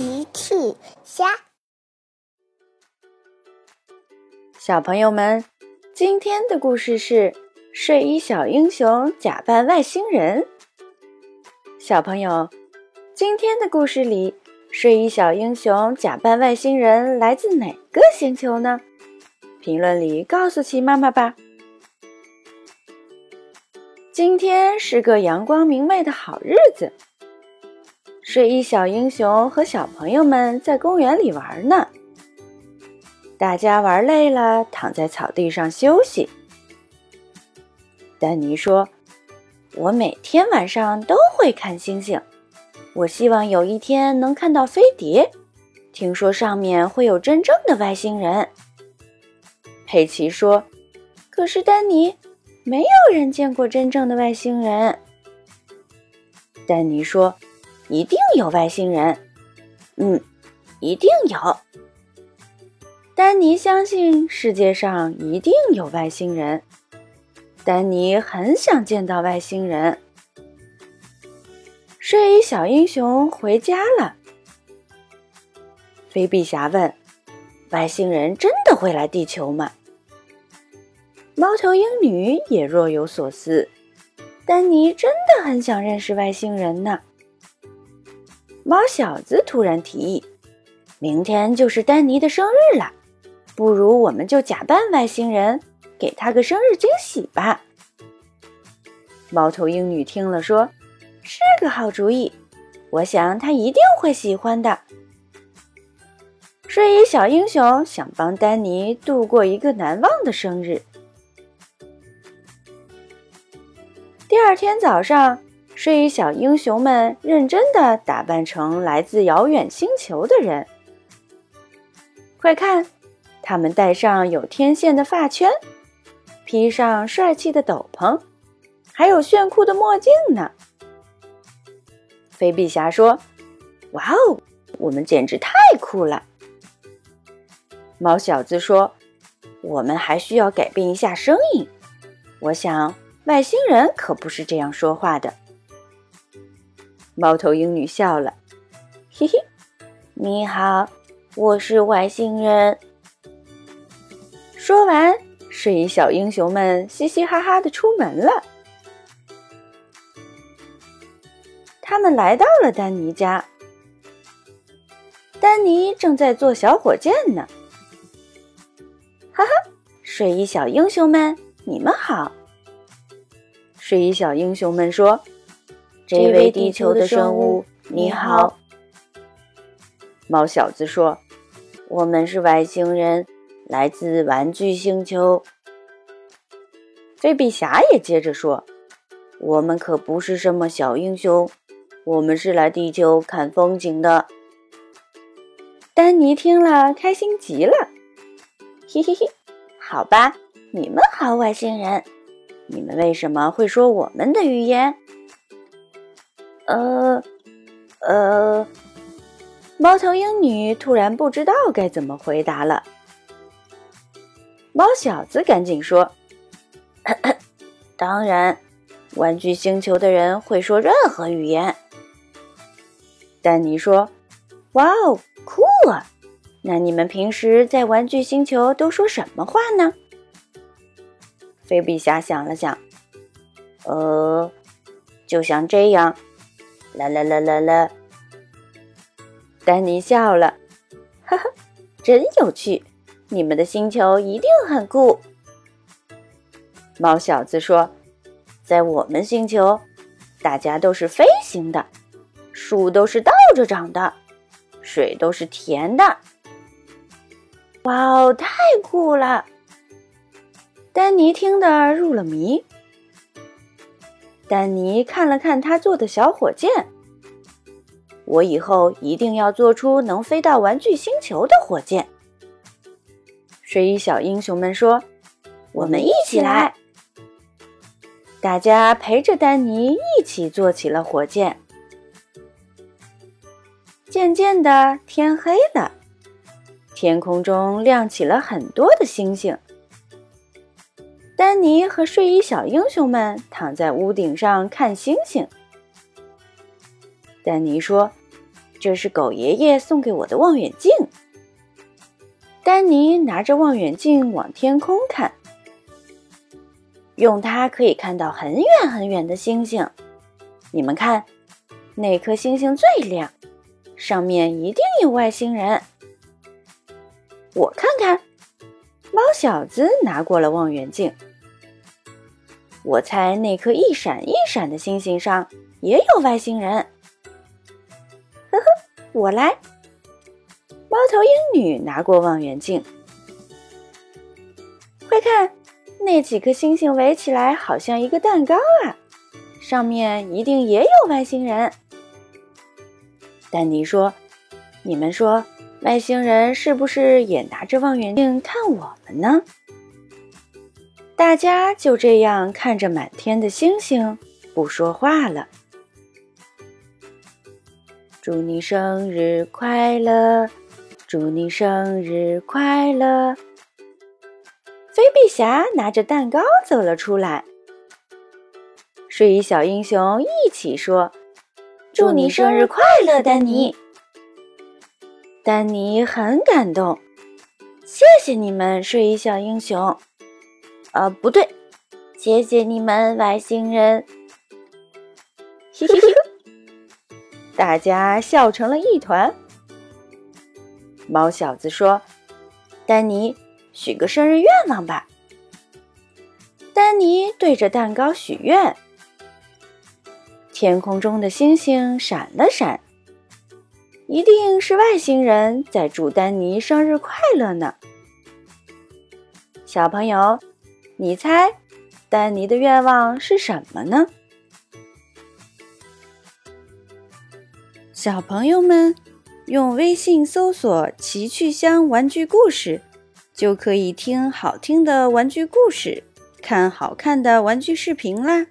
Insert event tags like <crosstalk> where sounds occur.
奇趣虾，小朋友们，今天的故事是睡衣小英雄假扮外星人。小朋友，今天的故事里，睡衣小英雄假扮外星人来自哪个星球呢？评论里告诉奇妈妈吧。今天是个阳光明媚的好日子。睡衣小英雄和小朋友们在公园里玩呢。大家玩累了，躺在草地上休息。丹尼说：“我每天晚上都会看星星，我希望有一天能看到飞碟。听说上面会有真正的外星人。”佩奇说：“可是丹尼，没有人见过真正的外星人。”丹尼说。一定有外星人，嗯，一定有。丹尼相信世界上一定有外星人。丹尼很想见到外星人。睡衣小英雄回家了。菲比侠问：“外星人真的会来地球吗？”猫头鹰女也若有所思。丹尼真的很想认识外星人呢。猫小子突然提议：“明天就是丹尼的生日了，不如我们就假扮外星人，给他个生日惊喜吧。”猫头鹰女听了说：“是个好主意，我想他一定会喜欢的。”睡衣小英雄想帮丹尼度过一个难忘的生日。第二天早上。睡衣小英雄们认真的打扮成来自遥远星球的人。快看，他们戴上有天线的发圈，披上帅气的斗篷，还有炫酷的墨镜呢。菲比侠说：“哇哦，我们简直太酷了！”猫小子说：“我们还需要改变一下声音。我想，外星人可不是这样说话的。”猫头鹰女笑了，嘿嘿，你好，我是外星人。说完，睡衣小英雄们嘻嘻哈哈的出门了。他们来到了丹尼家，丹尼正在做小火箭呢。哈哈，睡衣小英雄们，你们好。睡衣小英雄们说。这位地球的生物，你好。猫小子说：“我们是外星人，来自玩具星球。”菲比侠也接着说：“我们可不是什么小英雄，我们是来地球看风景的。”丹尼听了，开心极了。嘿嘿嘿，好吧，你们好，外星人，你们为什么会说我们的语言？呃，呃，猫头鹰女突然不知道该怎么回答了。猫小子赶紧说：“ <coughs> 当然，玩具星球的人会说任何语言。”丹尼说：“哇哦，酷啊！那你们平时在玩具星球都说什么话呢？”菲比侠想了想：“呃，就像这样。”啦啦啦啦啦！丹尼笑了，哈哈，真有趣！你们的星球一定很酷。猫小子说：“在我们星球，大家都是飞行的，树都是倒着长的，水都是甜的。”哇哦，太酷了！丹尼听得入了迷。丹尼看了看他做的小火箭，我以后一定要做出能飞到玩具星球的火箭。睡衣小英雄们说：“我们一起来！”大家陪着丹尼一起做起了火箭。渐渐的，天黑了，天空中亮起了很多的星星。丹尼和睡衣小英雄们躺在屋顶上看星星。丹尼说：“这是狗爷爷送给我的望远镜。丹尼拿着望远镜往天空看，用它可以看到很远很远的星星。你们看，那颗星星最亮，上面一定有外星人。我看看，猫小子拿过了望远镜。我猜那颗一闪一闪的星星上也有外星人。呵呵，我来。猫头鹰女拿过望远镜，快看，那几颗星星围起来好像一个蛋糕啊！上面一定也有外星人。丹尼说：“你们说，外星人是不是也拿着望远镜看我们呢？”大家就这样看着满天的星星，不说话了。祝你生日快乐！祝你生日快乐！飞臂侠拿着蛋糕走了出来。睡衣小英雄一起说：“祝你生日快乐，丹尼！”丹尼很感动，谢谢你们，睡衣小英雄。呃，不对，谢谢你们，外星人！大家笑成了一团。猫小子说：“丹尼，许个生日愿望吧。”丹尼对着蛋糕许愿。天空中的星星闪了闪，一定是外星人在祝丹尼生日快乐呢。小朋友，你猜，丹尼的愿望是什么呢？小朋友们。用微信搜索“奇趣箱玩具故事”，就可以听好听的玩具故事，看好看的玩具视频啦。